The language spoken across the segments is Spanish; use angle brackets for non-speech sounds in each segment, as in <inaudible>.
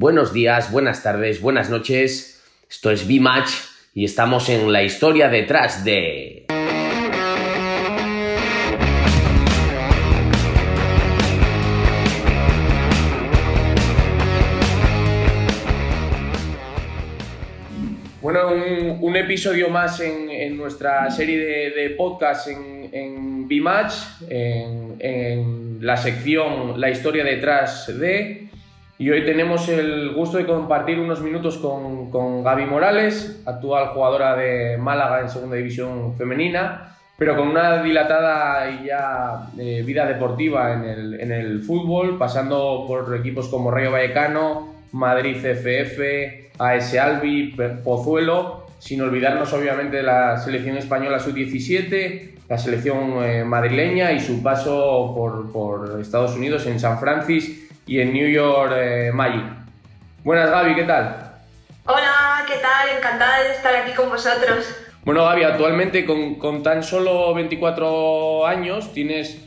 buenos días, buenas tardes, buenas noches. Esto es B-Match y estamos en la historia detrás de... Bueno, un, episodio más en, nuestra serie de, de podcasts en, en B-Match, en, la sección La historia detrás de. Y hoy tenemos el gusto de compartir unos minutos con, con Gaby Morales, actual jugadora de Málaga en Segunda División Femenina, pero con una dilatada y ya eh, vida deportiva en el, en el fútbol, pasando por equipos como Rayo Vallecano, Madrid CFF, AS Albi, Pozuelo, sin olvidarnos obviamente de la selección española sub-17, la selección eh, madrileña y su paso por, por, Estados Unidos en San Francisco y en New York eh, Magic. Buenas Gaby, ¿qué tal? Hola, ¿qué tal? Encantada de estar aquí con vosotros. Bueno Gaby, actualmente con, con tan solo 24 años tienes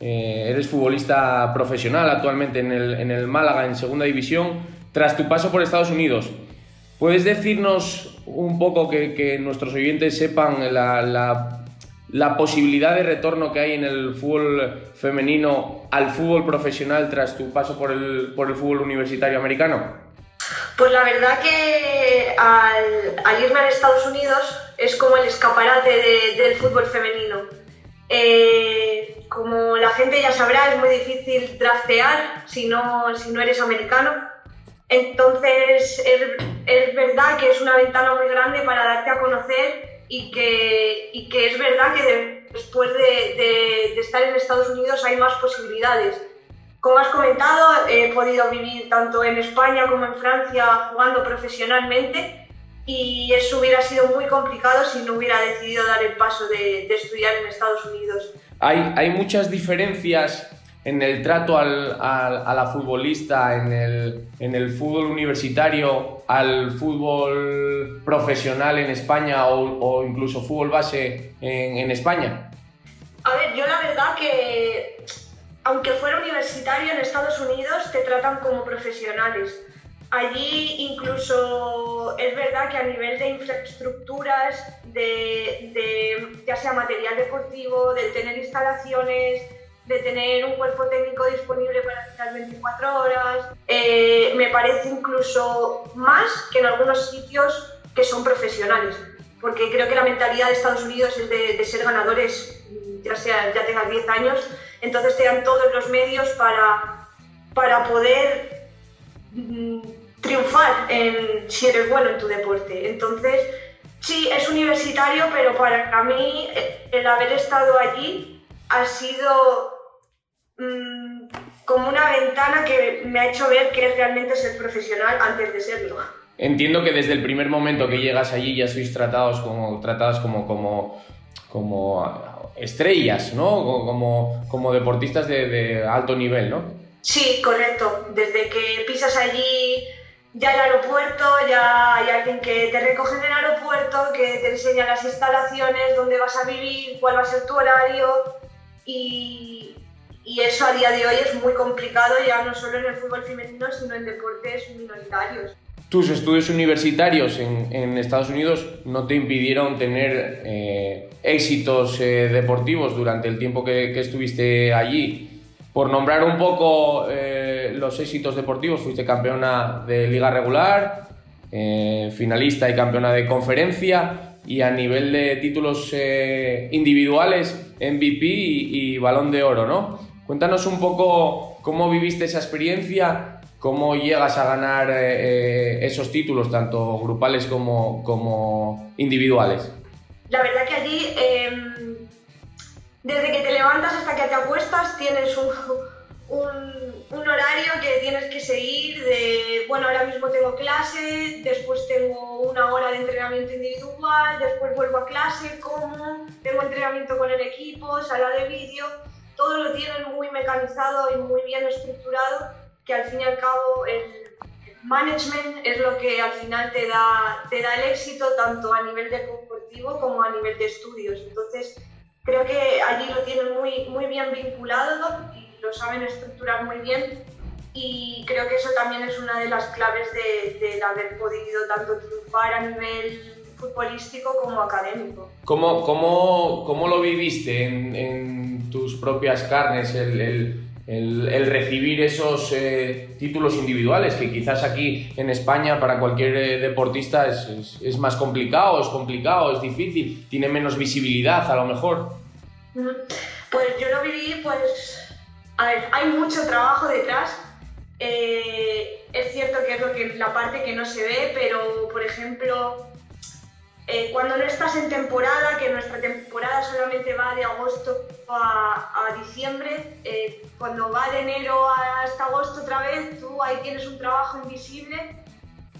eh, eres futbolista profesional actualmente en el, en el Málaga en segunda división tras tu paso por Estados Unidos. ¿Puedes decirnos un poco que, nuestros oyentes sepan la, la, posibilidad de retorno que hay en el fútbol femenino al fútbol profesional tras tu paso por el, por el fútbol universitario americano? Pues la verdad que al, irme a Estados Unidos es como el escaparate del fútbol femenino. Eh, como la gente ya sabrá, es muy difícil draftear si no, si no eres americano. Entonces, es, verdad que es una ventana muy grande para darte a conocer y que, y que es verdad que después de, de, estar en Estados Unidos hay más posibilidades. Como has comentado, he podido vivir tanto en España como en Francia jugando profesionalmente y eso hubiera sido muy complicado si no hubiera decidido dar el paso de, de estudiar en Estados Unidos. Hay, hay muchas diferencias en el trato al, a la futbolista, en el, en el, fútbol universitario, al fútbol profesional en España o, incluso fútbol base en, en, España? A ver, yo la verdad que, aunque fuera universitario en Estados Unidos, te tratan como profesionales. Allí incluso es verdad que a nivel de infraestructuras, de, de ya sea material deportivo, de tener instalaciones, de tener un cuerpo técnico disponible para las 24 horas. Eh, me parece incluso más que en algunos sitios que son profesionales, porque creo que la mentalidad de Estados Unidos es de, ser ganadores, ya, sea, ya tengas 10 años, entonces te todos los medios para, para poder mm, triunfar en, si eres bueno en tu deporte. Entonces, sí, es universitario, pero para mí el haber estado allí ha sido Mm, como una ventana que me ha hecho ver que es realmente ser profesional antes de serlo. Entiendo que desde el primer momento que llegas allí ya sois tratados como, tratadas como, como, como estrellas, ¿no? Como, como deportistas de, de alto nivel, ¿no? Sí, correcto. Desde que pisas allí ya el aeropuerto, ya hay alguien que te recoge en el aeropuerto, que te enseña las instalaciones, dónde vas a vivir, cuál va a ser tu horario y, y eso a día de hoy es muy complicado ya no solo en el fútbol femenino, sino en deportes minoritarios. Tus estudios universitarios en, en Estados Unidos no te impidieron tener eh, éxitos eh, deportivos durante el tiempo que, que, estuviste allí. Por nombrar un poco eh, los éxitos deportivos, fuiste campeona de liga regular, finalista y campeona de conferencia y a nivel de títulos individuales, MVP y, y balón de oro, ¿no? Cuéntanos un poco cómo viviste esa experiencia, cómo llegas a ganar eh, eh, esos títulos, tanto grupales como, como, individuales. La verdad que allí, em, desde que te levantas hasta que te acuestas, tienes un, un, horario que tienes que seguir de, bueno, ahora mismo tengo clase, después tengo una hora de entrenamiento individual, después vuelvo a clase, como, tengo entrenamiento con el equipo, sala de vídeo todo lo tienen muy mecanizado y muy bien estructurado, que al fin y al cabo el management es lo que al final te da, te da el éxito tanto a nivel deportivo como a nivel de estudios. Entonces, creo que allí lo tienen muy, muy bien vinculado y lo saben estructurar muy bien. y creo que eso también es una de las claves de, de haber podido tanto triunfar a nivel futbolístico como académico. ¿Cómo, cómo, cómo lo viviste en, en, tus propias carnes el, el, el, recibir esos eh, títulos individuales que quizás aquí en España para cualquier eh, deportista es, es, es, más complicado, es complicado, es difícil, tiene menos visibilidad a lo mejor? Pues yo lo viví, pues, a ver, hay mucho trabajo detrás, eh, es cierto que es lo que, la parte que no se ve, pero por ejemplo, eh, cuando no estás en temporada, que nuestra temporada solamente va de agosto a, diciembre, eh, cuando va de enero hasta agosto otra vez, tú ahí tienes un trabajo invisible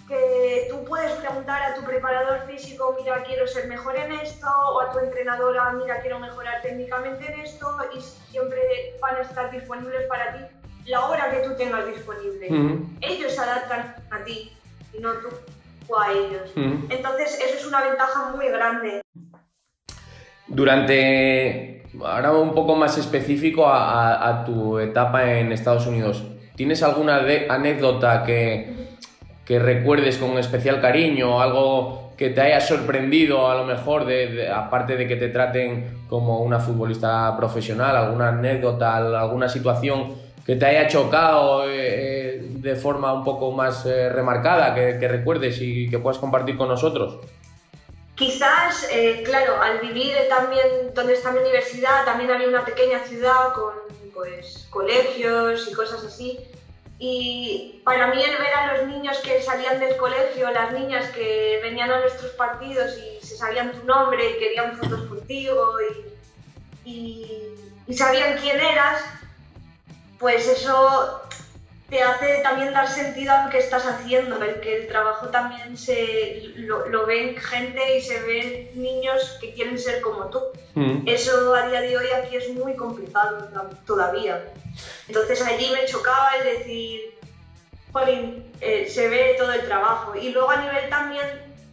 que tú puedes preguntar a tu preparador físico, mira, quiero ser mejor en esto, o a tu entrenadora, mira, quiero mejorar técnicamente en esto, y siempre van a estar disponibles para ti la hora que tú tengas disponible. Ellos se adaptan a ti y no tú a ellos. Entonces, eso es una ventaja muy grande. Durante, ahora un poco más específico a, tu etapa en Estados Unidos, ¿tienes alguna anécdota que, que recuerdes con especial cariño, algo que te haya sorprendido a lo mejor, de, aparte de que te traten como una futbolista profesional, alguna anécdota, alguna situación que te haya chocado eh, eh, de forma un poco más eh, remarcada, que, recuerdes y que puedas compartir con nosotros? Quizás, claro, al vivir también donde está mi universidad, también había una pequeña ciudad con pues, colegios y cosas así. Y para mí el ver a los niños que salían del colegio, las niñas que venían a nuestros partidos y se sabían tu nombre y querían fotos contigo y, y sabían quién eras, pues eso te hace también dar sentido a lo que estás haciendo, el que el trabajo también se lo, ven gente y se ven niños que quieren ser como tú. Mm. Eso a día de hoy aquí es muy complicado todavía. Entonces allí me chocaba el decir, Jolín, eh, se ve todo el trabajo. Y luego a nivel también,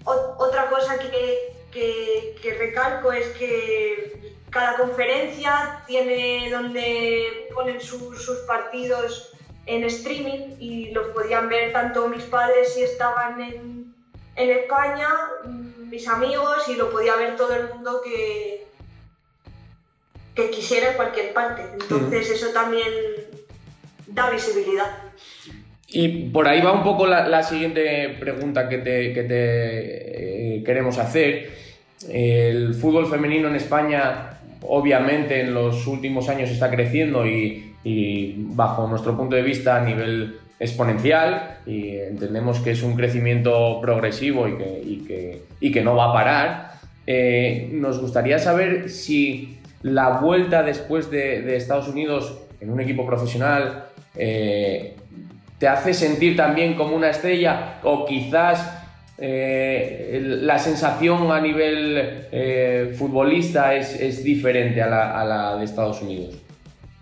otra cosa que, que recalco es que cada conferencia tiene donde ponen sus partidos en streaming y los podían ver tanto mis padres si estaban en, en España, mis amigos y lo podía ver todo el mundo que, que quisiera en cualquier parte. Entonces eso también da visibilidad. Y por ahí va un poco la, siguiente pregunta que te, que te eh, queremos hacer. El fútbol femenino en España obviamente en los últimos años está creciendo y, bajo nuestro punto de vista a nivel exponencial y entendemos que es un crecimiento progresivo y que, y que, no va a parar. Eh, nos gustaría saber si la vuelta después de, Estados Unidos en un equipo profesional eh, te hace sentir también como una estrella o quizás eh, la sensación a nivel futbolista es, diferente a la, de Estados Unidos?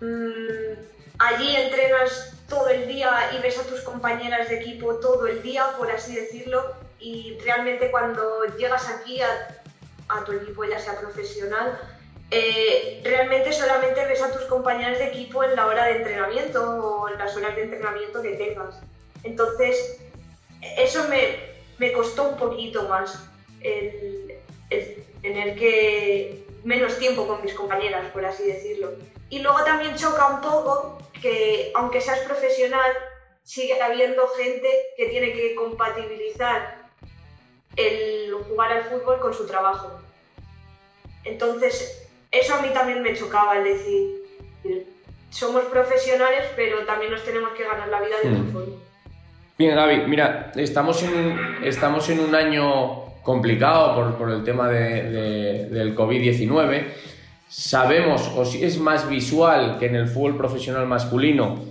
Mm, allí entrenas todo el día y ves a tus compañeras de equipo todo el día, por así decirlo, y realmente cuando llegas aquí a, tu equipo, ya sea profesional, eh, realmente solamente ves a tus compañeras de equipo en la hora de entrenamiento o en las horas de entrenamiento que tengas. Entonces, eso me, me costó un poquito más el, tener que menos tiempo con mis compañeras, por así decirlo. Y luego también choca un poco que, aunque seas profesional, sigue habiendo gente que tiene que compatibilizar el jugar al fútbol con su trabajo. Entonces, eso a mí también me chocaba, el decir, somos profesionales, pero también nos tenemos que ganar la vida de otra hmm. forma. Bien, Gaby, mira, estamos en, estamos en un año complicado por, por el tema de, del COVID-19. Sabemos, o si es más visual que en el fútbol profesional masculino,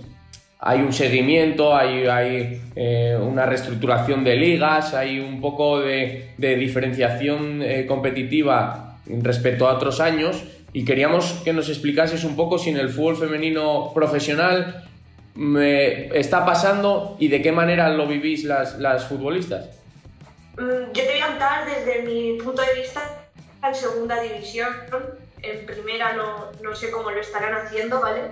hay un seguimiento, hay, eh, una reestructuración de ligas, hay un poco de, diferenciación eh, competitiva respecto a otros años y queríamos que nos explicases un poco si en el fútbol femenino profesional me está pasando y de qué manera lo vivís las, las futbolistas? Mm, yo te voy a contar desde mi punto de vista en segunda división. En primera no, no sé cómo lo estarán haciendo, ¿vale?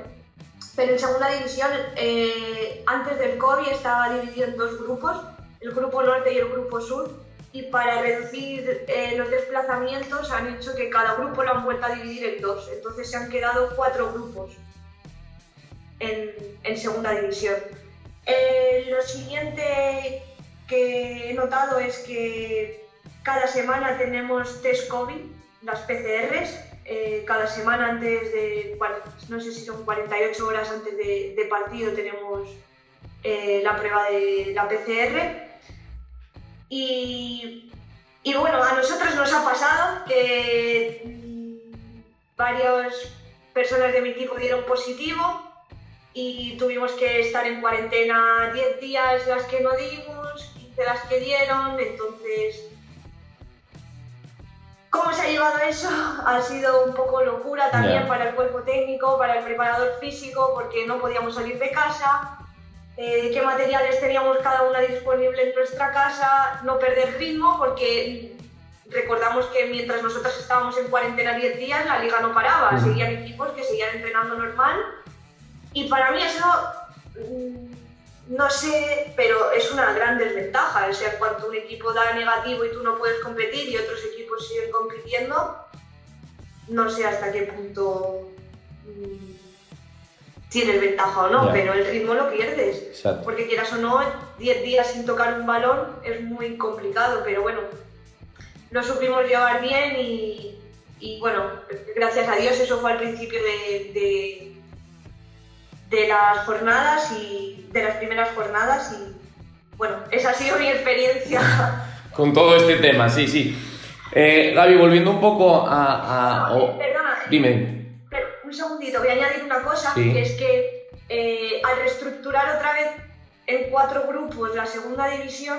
pero en segunda división, eh, antes del COVID, estaba dividido en dos grupos, el grupo norte y el grupo sur, y para reducir eh, los desplazamientos han hecho que cada grupo lo han vuelto a dividir en dos, entonces se han quedado cuatro grupos en, en segunda división. Eh, lo siguiente que he notado es que cada semana tenemos test COVID, las PCRs, eh, cada semana antes de, no sé si son 48 horas antes de, partido tenemos eh, la prueba de la PCR. Y, y, bueno, a nosotros nos ha pasado que mm, varias personas de mi equipo dieron positivo y tuvimos que estar en cuarentena 10 días las que no dimos, 15 las que dieron, entonces ¿Cómo se ha llevado eso? <laughs> Ha sido un poco locura también para el cuerpo técnico, para el preparador físico, porque no podíamos salir de casa, eh, qué materiales teníamos cada una disponible en nuestra casa, no perder ritmo, porque recordamos que mientras nosotros estábamos en cuarentena 10 días, la liga no paraba, seguían equipos que seguían entrenando normal. Y para mí eso mm, no sé, pero es una gran desventaja. O sea, cuando un equipo da negativo y tú no puedes competir y otros equipos siguen compitiendo, no sé hasta qué punto mm, tienes ventaja o no, pero el ritmo lo pierdes. Porque quieras o no, 10 días sin tocar un balón es muy complicado, pero bueno, lo supimos llevar bien y, bueno, gracias a Dios eso fue al principio de de las jornadas y de las primeras jornadas y bueno, esa ha sido mi experiencia. <laughs> Con todo este tema, sí, sí. Eh, Gaby, volviendo un poco a... perdona, dime. un segundito, voy a añadir una cosa, que es que eh, al reestructurar otra vez en cuatro grupos la segunda división,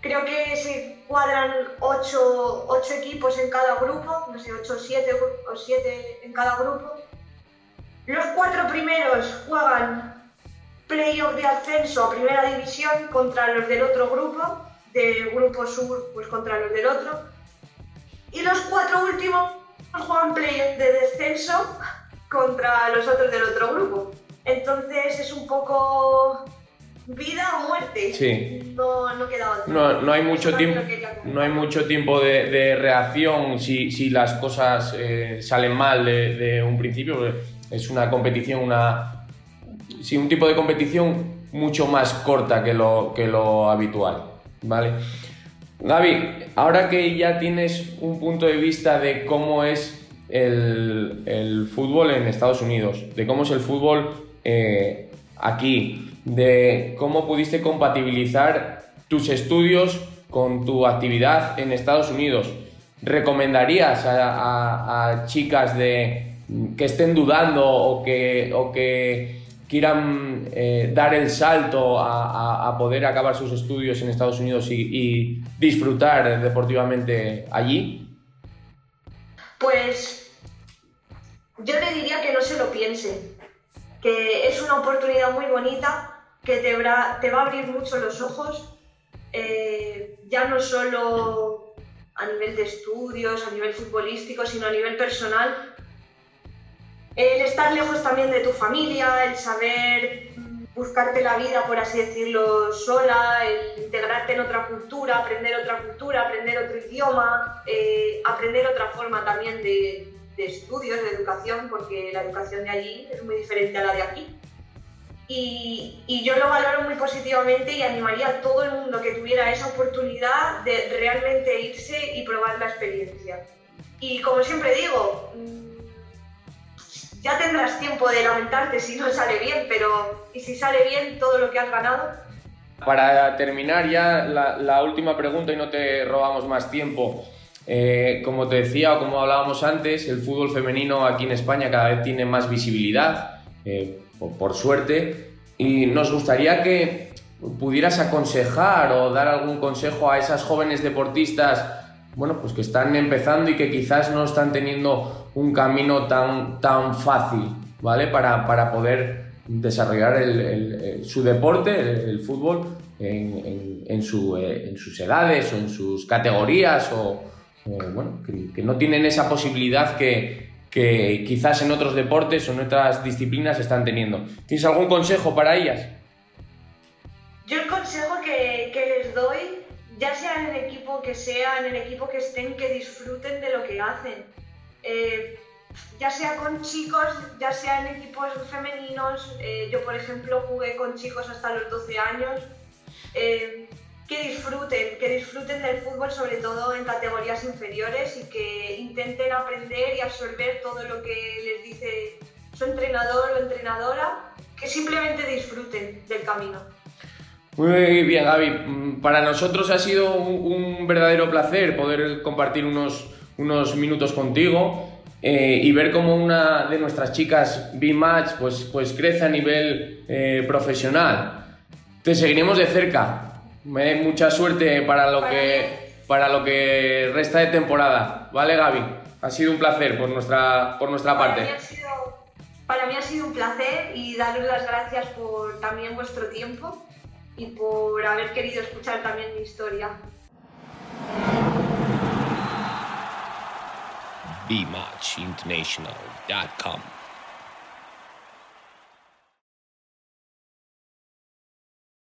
creo que se cuadran ocho, ocho equipos en cada grupo, no sé, ocho o siete, o siete en cada grupo, los cuatro primeros juegan playoff de ascenso a primera división contra los del otro grupo, del grupo sur pues contra los del otro. Y los cuatro últimos juegan playoff de descenso contra los otros del otro grupo. Entonces es un poco vida o muerte. Sí. No, no queda otra. No, hay mucho tiempo, no hay mucho tiempo de, reacción si, las cosas eh, salen mal de, de un principio es una competición, una, sí, un tipo de competición mucho más corta que lo, que lo habitual, ¿vale? Gaby, ahora que ya tienes un punto de vista de cómo es el, fútbol en Estados Unidos, de cómo es el fútbol eh, aquí, de cómo pudiste compatibilizar tus estudios con tu actividad en Estados Unidos, ¿recomendarías a chicas de, que estén dudando o que, o que quieran eh, dar el salto a, poder acabar sus estudios en Estados Unidos y, disfrutar deportivamente allí? Pues yo le diría que no se lo piense, que es una oportunidad muy bonita que te, va a abrir mucho los ojos, eh, ya no solo a nivel de estudios, a nivel futbolístico, sino a nivel personal, el estar lejos también de tu familia, el saber buscarte la vida, por así decirlo, sola, el integrarte en otra cultura, aprender otra cultura, aprender otro idioma, eh, aprender otra forma también de, estudios, de educación, porque la educación de allí es muy diferente a la de aquí. Y, y, yo lo valoro muy positivamente y animaría a todo el mundo que tuviera esa oportunidad de realmente irse y probar la experiencia. Y como siempre digo, ya tendrás tiempo de lamentarte si no sale bien, pero ¿y si sale bien todo lo que has ganado? Para terminar ya la, última pregunta y no te robamos más tiempo. Eh, como te decía o como hablábamos antes, el fútbol femenino aquí en España cada vez tiene más visibilidad, eh, por, suerte, y nos gustaría que pudieras aconsejar o dar algún consejo a esas jóvenes deportistas bueno, pues que están empezando y que quizás no están teniendo un camino tan, tan fácil, ¿vale? Para, poder desarrollar su deporte, el, fútbol, eh, en, sus edades o en sus categorías, o, bueno, que, no tienen esa posibilidad que, que quizás en otros deportes o en otras disciplinas están teniendo. ¿Tienes algún consejo para ellas? Yo el consejo que, les doy, ya sea en el equipo que sea, en el equipo que estén, que disfruten de lo que hacen. Eh, ya sea con chicos, ya sea en equipos femeninos. Eh, yo, por ejemplo, jugué con chicos hasta los 12 años. Eh, que disfruten, que disfruten del fútbol, sobre todo en categorías inferiores, y que intenten aprender y absorber todo lo que les dice su entrenador o entrenadora, que simplemente disfruten del camino. Muy bien, Gaby. Mm, para nosotros ha sido un, verdadero placer poder compartir unos, unos minutos contigo eh, y ver cómo una de nuestras chicas B-Match pues, pues crece a nivel eh, profesional. Te seguiremos de cerca. Mucha suerte para lo, que, para lo que resta de temporada. ¿Vale, Gaby? Ha sido un placer por nuestra, por nuestra parte. para mí ha sido un placer y daros las gracias por también vuestro tiempo y por haber querido escuchar también mi historia. BeMachInternational.com.